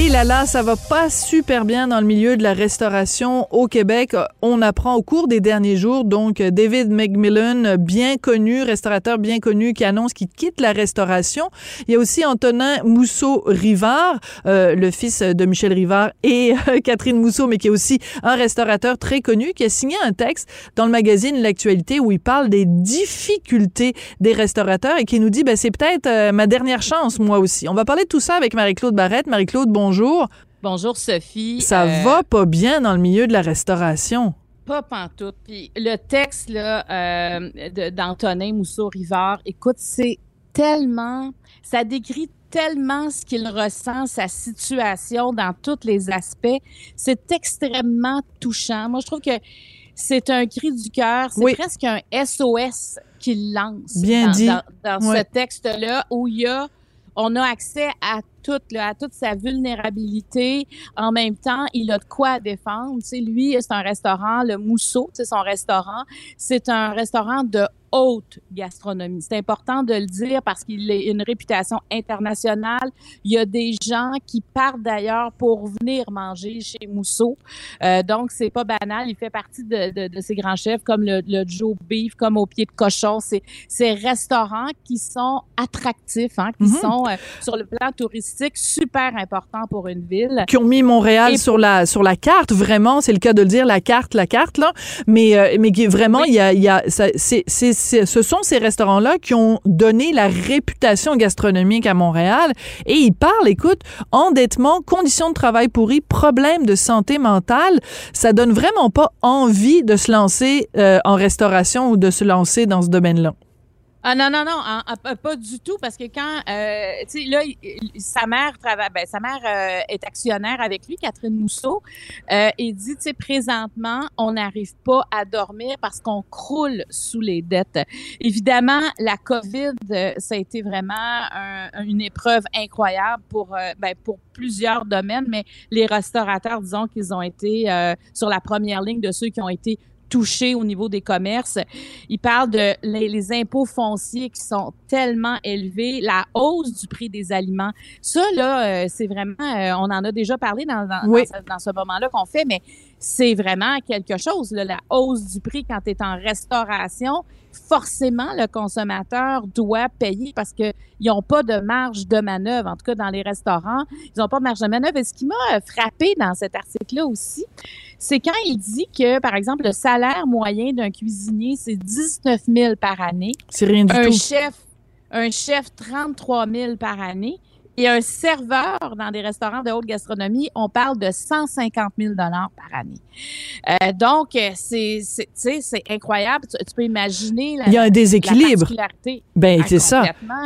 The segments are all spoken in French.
Et là là, ça va pas super bien dans le milieu de la restauration au Québec. On apprend au cours des derniers jours, donc David McMillan, bien connu, restaurateur bien connu, qui annonce qu'il quitte la restauration. Il y a aussi Antonin Mousseau-Rivard, euh, le fils de Michel Rivard et euh, Catherine Mousseau, mais qui est aussi un restaurateur très connu, qui a signé un texte dans le magazine L'actualité où il parle des difficultés des restaurateurs et qui nous dit, ben, c'est peut-être euh, ma dernière chance, moi aussi. On va parler de tout ça avec Marie-Claude Barrette. Marie-Claude, bon bonjour. Bonjour Sophie. Ça Euh, va pas bien dans le milieu de la restauration. Pas pantoute. Puis le texte là, euh, d'Antonin Mousseau-Rivard, écoute, c'est tellement... Ça décrit tellement ce qu'il ressent, sa situation dans tous les aspects. C'est extrêmement touchant. Moi, je trouve que c'est un cri du cœur. C'est Oui. presque un SOS qu'il lance Bien dans, dit. dans- ce texte-là où il y a on a accès à à toute sa vulnérabilité. En même temps, il a de quoi défendre. Tu lui, c'est un restaurant, le Mousseau, c'est son restaurant. C'est un restaurant de haute gastronomie. C'est important de le dire parce qu'il a une réputation internationale. Il y a des gens qui partent d'ailleurs pour venir manger chez Mousseau. Euh, donc, c'est pas banal. Il fait partie de, de, de ces grands chefs comme le, le Joe Beef, comme au pied de cochon. C'est ces restaurants qui sont attractifs, hein, qui Mhm. sont euh, sur le plan touristique super importants pour une ville. Qui ont mis Montréal Et- sur la sur la carte, vraiment, c'est le cas de le dire, la carte, la carte là. Mais euh, mais vraiment, il y a il y a c'est- ce sont ces restaurants là qui ont donné la réputation gastronomique à Montréal. Et ils parlent, écoute, endettement, conditions de travail pourries, problèmes de santé mentale. Ça donne vraiment pas envie de se lancer euh, en restauration ou de se lancer dans ce domaine-là. Ah non, non, non, pas du tout, parce que quand, euh, tu sais, là, sa mère travaille, ben, sa mère euh, est actionnaire avec lui, Catherine Mousseau, euh, et dit, tu sais, présentement, on n'arrive pas à dormir parce qu'on croule sous les dettes. Évidemment, la COVID, euh, ça a été vraiment un- une épreuve incroyable pour, euh, ben, pour plusieurs domaines, mais les restaurateurs, disons qu'ils ont été sur la première ligne de ceux qui ont été touchés au niveau des commerces. Il parle de les, les impôts fonciers qui sont tellement élevés, la hausse du prix des aliments. Ça, là, euh, c'est vraiment, euh, on en a déjà parlé dans, dans, Oui. dans ce, dans ce moment-là qu'on fait, mais c'est vraiment quelque chose, là, la hausse du prix quand tu es en restauration. Forcément, le consommateur doit payer parce que ils n'ont pas de marge de manœuvre, en tout cas dans les restaurants, ils n'ont pas de marge de manœuvre. Et ce qui m'a euh, frappé dans cet article-là aussi, c'est quand il dit que, par exemple, le salaire moyen d'un cuisinier, c'est 19 000 par année. C'est rien du Un tout. chef, un chef, 33 000 par année. Et un serveur dans des restaurants de haute gastronomie, on parle de 150 000 par année. Euh, donc, euh, c'est, c'est, incroyable. Tu, tu peux imaginer la, Il y a un la déséquilibre. particularité. Ben, Ah, c'est ça.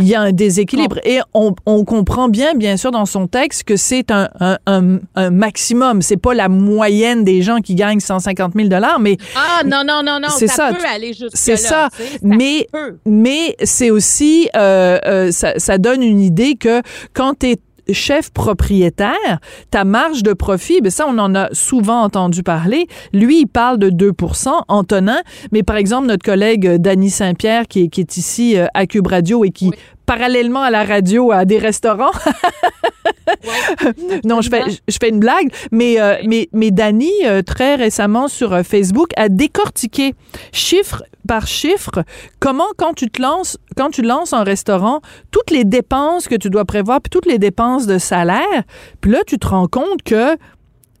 Il y a un déséquilibre. Et on, on comprend bien, bien sûr, dans son texte que c'est un, un, un, un maximum. C'est pas la moyenne des gens qui gagnent 150 000 mais, Ah, non, non, non, non. C'est ça, ça. peut aller jusque-là. C'est ça. mais, peut. mais c'est aussi, euh, euh, ça, ça donne une idée que quand tu es chef propriétaire, ta marge de profit, ben ça, on en a souvent entendu parler. Lui, il parle de 2% Antonin, mais par exemple, notre collègue euh, Dany Saint-Pierre, qui est, qui est ici euh, à Cube Radio et qui, Oui. parallèlement à la radio, a des restaurants, non, je fais, je fais une blague, mais, euh, mais, mais Dany, euh, très récemment sur Facebook, a décortiqué chiffre par chiffre comment, quand tu te lances, quand tu lances un restaurant, toutes les dépenses que tu dois prévoir, puis toutes les dépenses de salaire, puis là, tu te rends compte que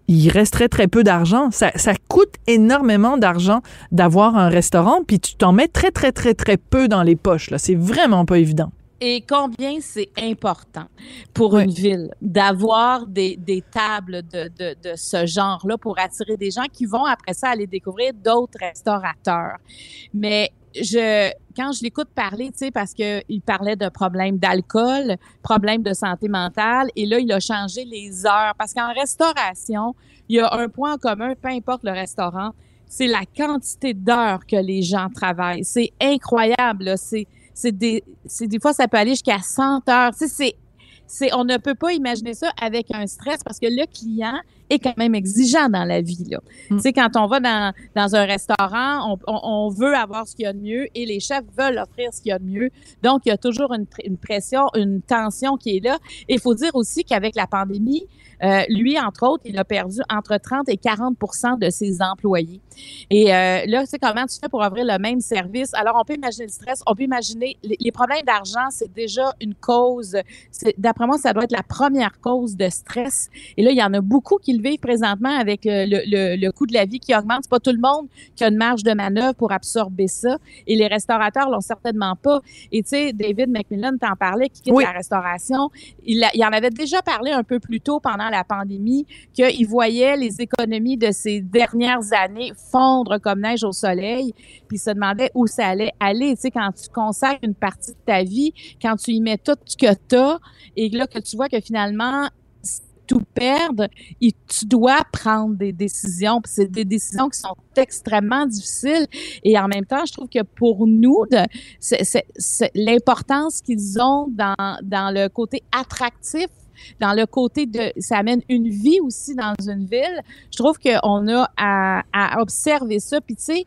il resterait très peu d'argent. Ça, ça coûte énormément d'argent d'avoir un restaurant, puis tu t'en mets très, très, très, très peu dans les poches. Là. C'est vraiment pas évident. Et combien c'est important pour une ville d'avoir des, des tables de, de, de ce genre-là pour attirer des gens qui vont après ça aller découvrir d'autres restaurateurs. Mais je, quand je l'écoute parler, tu sais, parce que il parlait de problèmes d'alcool, problèmes de santé mentale, et là, il a changé les heures. Parce qu'en restauration, il y a un point en commun, peu importe le restaurant, c'est la quantité d'heures que les gens travaillent. C'est incroyable. C'est c'est des, des fois, ça peut aller jusqu'à 100 heures. Tu sais, c'est c'est on ne peut pas imaginer ça avec un stress parce que le client est quand même exigeant dans la vie. Là. Mm. Tu sais, quand on va dans, dans un restaurant, on, on, on veut avoir ce qu'il y a de mieux et les chefs veulent offrir ce qu'il y a de mieux. Donc, il y a toujours une, pr- une pression, une tension qui est là. Et il faut dire aussi qu'avec la pandémie, euh, lui, entre autres, il a perdu entre 30 et 40% de ses employés. Et euh, là, tu sais, comment tu fais pour offrir le même service? Alors, on peut imaginer le stress, on peut imaginer les, les problèmes d'argent, c'est déjà une cause. D'après moi, ça doit être la première cause de stress. Et là, il y en a beaucoup qui le vivent présentement avec euh, le, le, le coût de la vie qui augmente. C'est pas tout le monde qui a une marge de manœuvre pour absorber ça. Et les restaurateurs l'ont certainement pas. Et tu sais, David McMillan t'en parlait, qui quitte Oui. la restauration. Il, a- il en avait déjà parlé un peu plus tôt pendant la pandémie, qu'il voyait les économies de ces dernières années fondre comme neige au soleil, puis il se demandait où ça allait aller. Tu sais, quand tu consacres une partie de ta vie, quand tu y mets tout ce que tu as, et là que tu vois que finalement, tout perdre, tu dois prendre des décisions. C'est des décisions qui sont extrêmement difficiles. Et en même temps, je trouve que pour nous, l'importance qu'ils ont dans, dans le côté attractif dans le côté de ça amène une vie aussi dans une ville. Je trouve qu'on a à, à observer ça. Puis tu sais,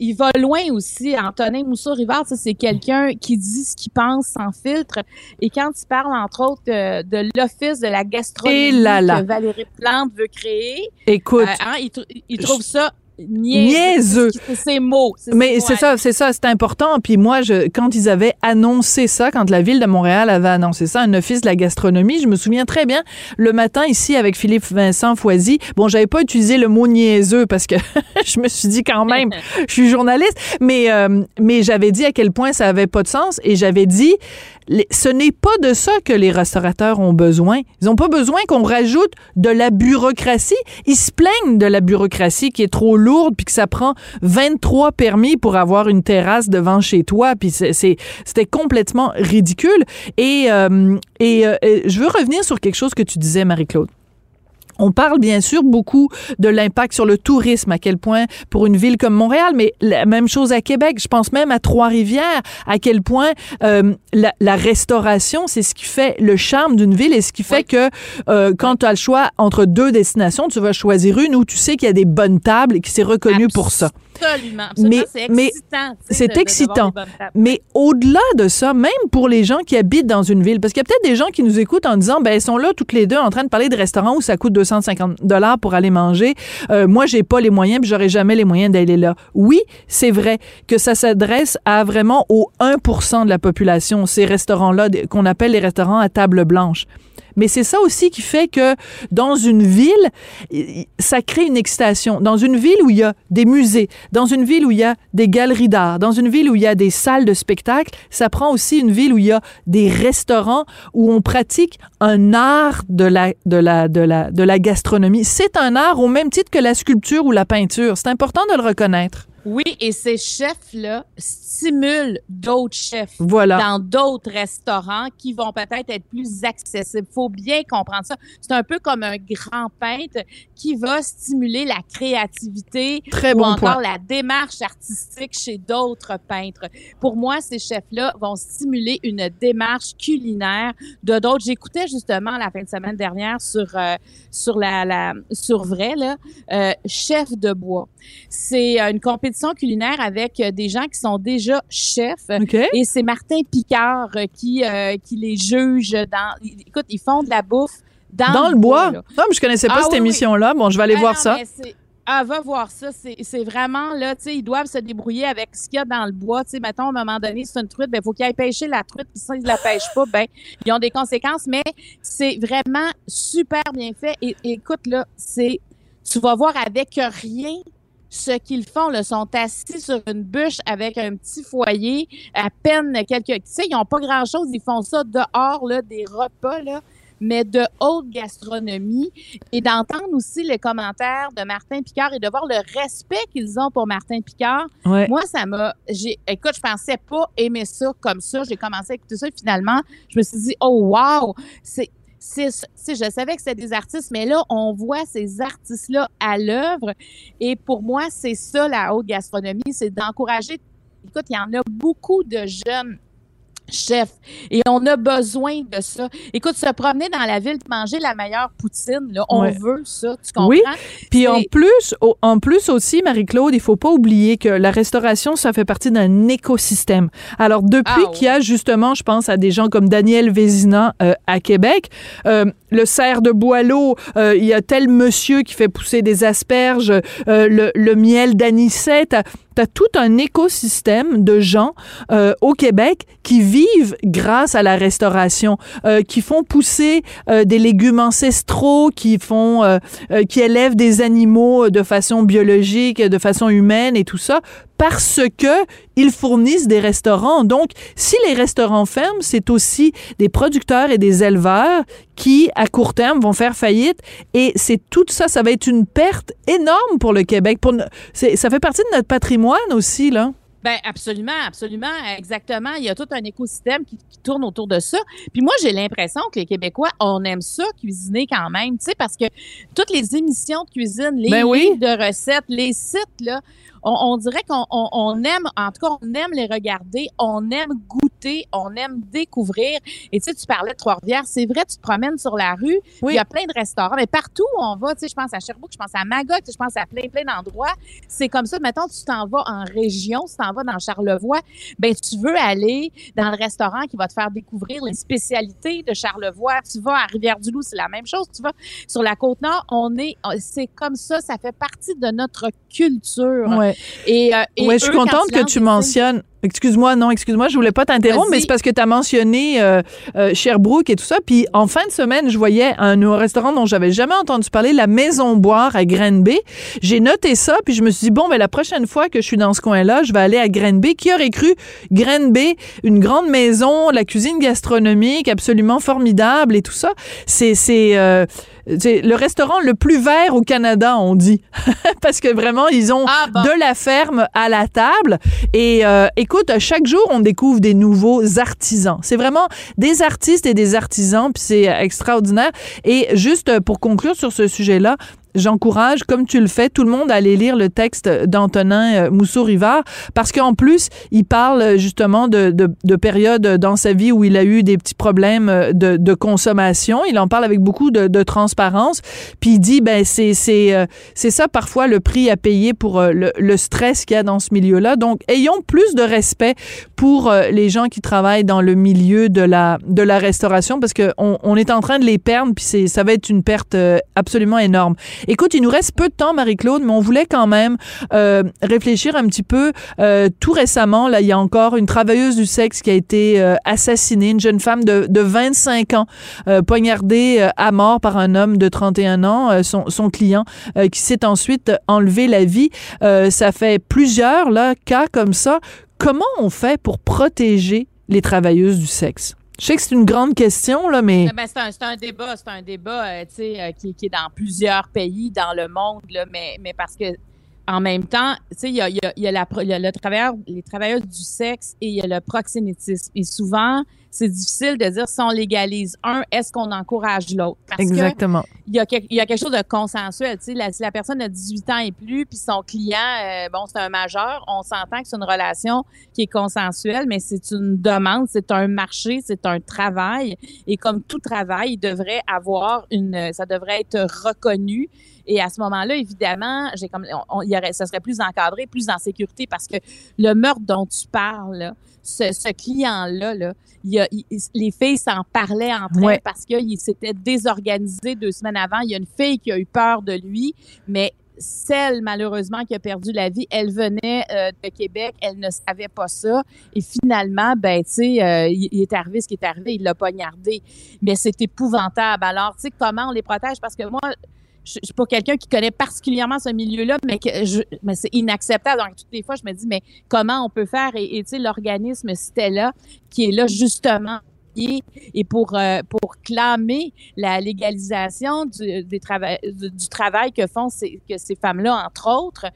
il va loin aussi. Antonin Mousseau-Rivard, ça, c'est quelqu'un qui dit ce qu'il pense sans filtre. Et quand il parle, entre autres, de, de l'Office de la gastronomie Et là là. que Valérie Plante veut créer, Écoute, euh, hein, il, tr- il trouve ça niaiseux. C'est ses mots. Mais c'est ça, c'est ça, c'est important. Puis moi, je, quand ils avaient annoncé ça, quand la ville de Montréal avait annoncé ça, un office de la gastronomie, je me souviens très bien, le matin ici avec Philippe Vincent Foisy, bon, j'avais pas utilisé le mot niaiseux parce que je me suis dit quand même, je suis journaliste, mais, euh, mais j'avais dit à quel point ça avait pas de sens et j'avais dit, ce n'est pas de ça que les restaurateurs ont besoin. Ils n'ont pas besoin qu'on rajoute de la bureaucratie. Ils se plaignent de la bureaucratie qui est trop lourde puis que ça prend 23 permis pour avoir une terrasse devant chez toi. Puis c'était complètement ridicule. Euh, euh, et je veux revenir sur quelque chose que tu disais, Marie-Claude. On parle bien sûr beaucoup de l'impact sur le tourisme, à quel point pour une ville comme Montréal, mais la même chose à Québec. Je pense même à Trois-Rivières, à quel point euh, la, la restauration, c'est ce qui fait le charme d'une ville et ce qui fait Oui. que euh, quand tu as le choix entre deux destinations, tu vas choisir une où tu sais qu'il y a des bonnes tables et qui s'est reconnu pour ça. Absolument. absolument. Mais- c'est excitant. c'est excitant. Mais au-delà de ça, même pour les gens qui habitent dans une ville, parce qu'il y a peut-être des gens qui nous écoutent en disant, ben, ils sont là toutes les deux en train de parler de restaurants où ça coûte 250 dollars pour aller manger. Euh, moi, j'ai pas les moyens, puis j'aurai jamais les moyens d'aller là. Oui, c'est vrai que ça s'adresse à vraiment au 1% de la population, ces restaurants-là qu'on appelle les restaurants à table blanche. Mais c'est ça aussi qui fait que dans une ville, ça crée une excitation. Dans une ville où il y a des musées, dans une ville où il y a des galeries d'art, dans une ville où il y a des salles de spectacle, ça prend aussi une ville où il y a des restaurants où on pratique un art de la, de la, de la, de la gastronomie. C'est un art au même titre que la sculpture ou la peinture. C'est important de le reconnaître. Oui, et ces chefs-là stimulent d'autres chefs Voilà. dans d'autres restaurants qui vont peut-être être plus accessibles. faut bien comprendre ça. C'est un peu comme un grand peintre qui va stimuler la créativité Très ou bon encore point. la démarche artistique chez d'autres peintres. Pour moi, ces chefs-là vont stimuler une démarche culinaire de d'autres. J'écoutais justement la fin de semaine dernière sur euh, sur la, la sur vrai là, euh, chef de bois. C'est euh, une compétition culinaire avec euh, des gens qui sont déjà chefs. Et c'est Martin Picard euh, qui, euh, qui les juge dans. Écoute, ils font de la bouffe dans, Dans le bois. Non, mais je connaissais pas Ah cette oui, émission-là. Bon, je vais aller Ah voir non, ça. Ah, va voir ça. C'est vraiment, là, tu sais, ils doivent se débrouiller avec ce qu'il y a dans le bois. Tu sais, mettons, à un moment donné, c'est une truite, ben, faut qu'ils aillent pêcher la truite, puis s'ils la pêchent pas, ben, ils ont des conséquences, mais c'est vraiment super bien fait. Et, et écoute, là, c'est, tu vas voir avec rien ce qu'ils font, là, sont assis sur une bûche avec un petit foyer, à peine quelques, tu sais, ils ont pas grand chose, ils font ça dehors, là, des repas, là, mais de haute gastronomie et d'entendre aussi les commentaires de Martin Picard et de voir le respect qu'ils ont pour Martin Picard. Ouais. Moi, ça m'a, j'ai, écoute, je pensais pas aimer ça comme ça. J'ai commencé à écouter ça et finalement, je me suis dit, oh wow, c'est, je savais que c'était des artistes, mais là, on voit ces artistes-là à l'œuvre. Et pour moi, c'est ça la haute gastronomie, c'est d'encourager. Écoute, il y en a beaucoup de jeunes chef. Et on a besoin de ça. Écoute, se promener dans la ville, manger la meilleure poutine, là, on Ouais. veut ça, tu comprends? Oui, Puis en plus, en plus aussi, Marie-Claude, il faut pas oublier que la restauration, ça fait partie d'un écosystème. Alors depuis Ah, qu'il y a justement, je pense à des gens comme Daniel Vézina euh, à Québec, euh, le cerf de Boileau, euh, il y a tel monsieur qui fait pousser des asperges, euh, le, le miel d'anisette. T'as as tout un écosystème de gens euh, au Québec qui vivent grâce à la restauration, euh, qui font pousser euh, des légumes ancestraux, qui font, euh, euh, qui élèvent des animaux de façon biologique, de façon humaine et tout ça, parce que ils fournissent des restaurants. Donc, si les restaurants ferment, c'est aussi des producteurs et des éleveurs qui, à court terme, vont faire faillite. Et c'est tout ça, ça va être une perte énorme pour le Québec. Pour, ça fait partie de notre patrimoine aussi, là. Ben absolument, absolument, exactement. Il y a tout un écosystème qui, qui tourne autour de ça. Puis moi, j'ai l'impression que les Québécois, on aime ça cuisiner quand même, tu sais, parce que toutes les émissions de cuisine, les Ben oui. livres de recettes, les sites là, on, on dirait qu'on on, on aime, en tout cas, on aime les regarder, on aime goûter, on aime découvrir. Et tu sais, tu parlais de Trois-Rivières, c'est vrai, tu te promènes sur la rue, Oui. il y a plein de restaurants, mais partout où on va, tu sais, je pense à Sherbrooke, je pense à Magog, je pense à plein, plein d'endroits. C'est comme ça, mettons, tu t'en vas en région, tu t'en vas dans Charlevoix, ben tu veux aller dans le restaurant qui va te faire découvrir les spécialités de Charlevoix. Tu vas à Rivière-du-Loup, c'est la même chose. Tu vas sur la Côte-Nord, on est, c'est comme ça, ça fait partie de notre culture. Ouais. Et, euh, et Ouais, je suis contente que tu mentionnes. Excuse-moi, non, excuse-moi, je voulais pas t'interrompre, mais c'est parce que tu as mentionné euh, euh, Sherbrooke et tout ça. Puis en fin de semaine, je voyais un, un restaurant dont j'avais jamais entendu parler, la Maison Boire à Granby. J'ai noté ça, puis je me suis dit, bon, mais la prochaine fois que je suis dans ce coin-là, je vais aller à Granby. Qui aurait cru? Granby, une grande maison, la cuisine gastronomique absolument formidable et tout ça. C'est c'est euh, le restaurant le plus vert au Canada, on dit. Parce que vraiment, ils ont Ah, bon. de la ferme à la table. Et euh, écoute, chaque jour, on découvre des nouveaux artisans. C'est vraiment des artistes et des artisans, puis c'est extraordinaire. Et juste pour conclure sur ce sujet-là, j'encourage, comme tu le fais, tout le monde à aller lire le texte d'Antonin euh, Mousseau-Rivard parce qu'en plus, il parle euh, justement de, de, de périodes dans sa vie où il a eu des petits problèmes euh, de, consommation. Il en parle avec beaucoup de, transparence. Puis il dit, ben c'est c'est ça parfois le prix à payer pour le, le stress qu'il y a dans ce milieu-là. Donc, ayons plus de respect pour les gens qui travaillent dans le milieu de la de la restauration parce que on, on est en train de les perdre puis ça va être une perte absolument énorme. Écoute, il nous reste peu de temps, Marie-Claude, mais on voulait quand même euh, réfléchir un petit peu. Euh, tout récemment, là, il y a encore une travailleuse du sexe qui a été euh, assassinée, une jeune femme de, de 25 ans, euh, poignardée euh, à mort par un homme de 31 ans, euh, son, son client, qui s'est ensuite enlevé la vie. Ça fait plusieurs là, cas comme ça. Comment on fait pour protéger les travailleuses du sexe? Je sais que c'est une grande question, là, mais... Ben, c'est un, un débat, c'est un débat euh, euh, qui, qui est dans plusieurs pays dans le monde, là, mais, mais parce que en même temps, il y a, y a- y a le les travailleuses du sexe et il y a le proxénétisme. Et souvent, c'est difficile de dire si on légalise un, est-ce qu'on encourage l'autre? Exactement. il y, a quelque, il y a quelque chose de consensuel. Tu sais, la, si la personne a 18 ans et plus, puis son client, euh, bon, c'est un majeur, on s'entend que c'est une relation qui est consensuelle, mais c'est une demande, c'est un marché, c'est un travail. Et comme tout travail, il devrait avoir une, ça devrait être reconnu. Et à ce moment-là, évidemment, j'ai comme, on- on- il y aurait, ça serait plus encadré, plus en sécurité, parce que le meurtre dont tu parles, là, ce, ce client-là, là, il a, il- les filles s'en parlaient entre Ouais. elles parce qu'il s'était désorganisé deux semaines avant. Il y a une fille qui a eu peur de lui, mais celle, malheureusement, qui a perdu la vie, elle venait euh, de Québec, elle ne savait pas ça. Et finalement, ben, tu sais, euh, il, il est arrivé ce qui est arrivé, il l'a poignardé. Mais c'est épouvantable. Alors, tu sais, comment on les protège? Parce que moi, je suis pas quelqu'un qui connaît particulièrement ce milieu-là, mais que je, mais c'est inacceptable. Donc, toutes les fois, je me dis, mais comment on peut faire? Et, tu sais, l'organisme Stella, qui est là justement et et pour euh, pour clamer la légalisation du, des trava- du, du travail que font ces, que ces femmes-là, entre autres,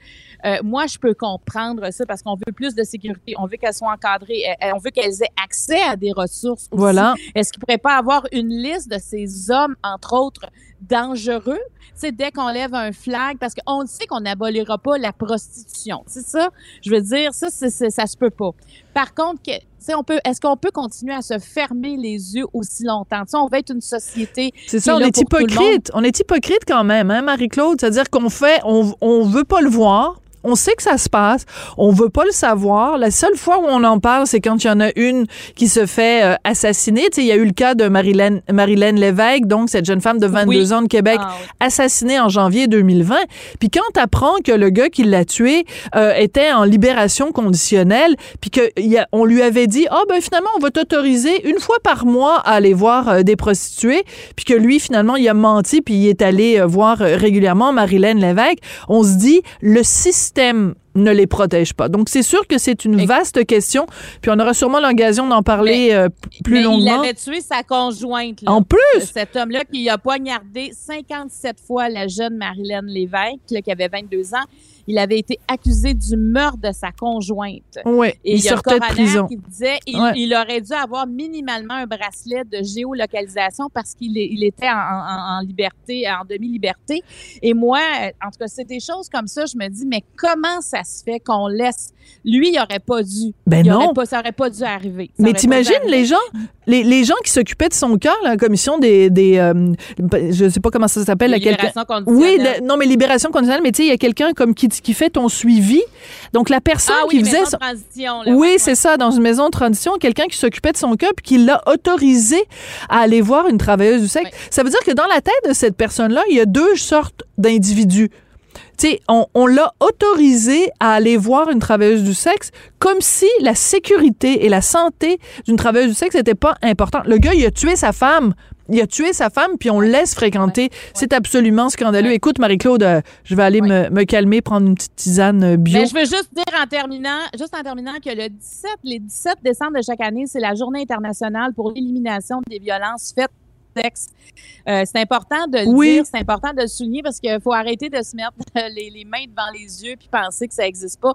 euh, moi, je peux comprendre ça parce qu'on veut plus de sécurité, on veut qu'elles soient encadrées, on veut qu'elles aient accès à des ressources. aussi. Voilà. Est-ce qu'il pourrait pas avoir une liste de ces hommes, entre autres, dangereux? Tu sais, dès qu'on lève un flag, parce qu'on sait qu'on n'abolira pas la prostitution. C'est ça? Je veux dire, ça, c'est, c'est- ça se peut pas. Par contre, que, on peut, est-ce qu'on peut continuer à se fermer les yeux aussi longtemps? sais, on veut être une société. C'est ça, on est hypocrite. On est hypocrite quand même, hein, Marie-Claude? C'est-à-dire qu'on fait, on, on veut pas le voir, on sait que ça se passe. On veut pas le savoir. La seule fois où on en parle, c'est quand il y en a une qui se fait euh, assassiner. Tu sais, il y a eu le cas de Marilyn, Marilyn Lévesque, donc cette jeune femme de 22 ans de Québec, ah, assassinée en janvier 2020. Puis quand tu apprends que le gars qui l'a tué euh, était en libération conditionnelle, puis qu'on lui avait dit, ah oh, ben finalement, on va t'autoriser une fois par mois à aller voir euh, des prostituées, puis que lui, finalement, il a menti, puis il est allé voir régulièrement Marilyn Lévesque, on se dit, le système ne les protège pas. Donc, c'est sûr que c'est une vaste question. Puis, on aura sûrement l'occasion d'en parler euh, plus longuement. Il avait tué sa conjointe. en plus! Cet homme-là qui a poignardé 57 fois la jeune Marilyn Lévesque, qui avait 22 ans il avait été accusé du meurtre de sa conjointe. Oui, il, sortait de prison. Qui disait il, aurait dû avoir minimalement un bracelet de géolocalisation parce qu'il il était en, liberté, en demi-liberté. Et moi, en tout cas, c'est des choses comme ça, je me dis, mais comment ça se fait qu'on laisse... Lui, il n'aurait pas dû. Ben non. pas, ça n'aurait pas dû arriver. mais t'imagines les gens, les, les, gens qui s'occupaient de son cœur, la commission des... des euh, je sais pas comment ça s'appelle. Libération conditionnelle. Oui, non, mais libération conditionnelle, mais tu sais, il y a quelqu'un comme qui qui fait ton suivi. Donc, la personne ah, qui faisait... Transition, oui, c'est ça, dans une maison de transition, quelqu'un qui s'occupait de son cas puis qui l'a autorisé à aller voir une travailleuse du sexe. Ça veut dire que dans la tête de cette personne-là, il y a deux sortes d'individus. Tu sais, on, on l'a autorisé à aller voir une travailleuse du sexe comme si la sécurité et la santé d'une travailleuse du sexe n'étaient pas importantes. Le gars, il a tué sa femme il a tué sa femme, puis on le laisse fréquenter. C'est absolument scandaleux. Écoute, Marie-Claude, euh, je vais aller me, calmer, prendre une petite tisane euh, bio. Mais je veux juste dire en terminant, juste en terminant que le 17, les 17 décembre de chaque année, c'est la journée internationale pour l'élimination des violences faites euh, c'est important de le dire, c'est important de le souligner parce qu'il faut arrêter de se mettre les, mains devant les yeux puis penser que ça n'existe pas.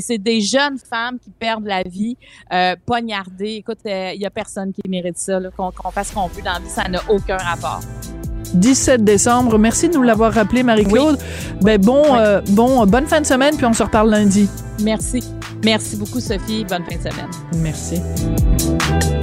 c'est des jeunes femmes qui perdent la vie, euh, poignardées. Écoute, il euh, n'y a personne qui mérite ça, qu'on fasse ce qu'on veut dans la vie, ça n'a aucun rapport. 17 décembre. Merci de nous l'avoir rappelé, Marie-Claude. Ben, bon, bon, bonne fin de semaine, puis on se reparle lundi. Merci. Merci beaucoup, Sophie. Bonne fin de semaine. Merci.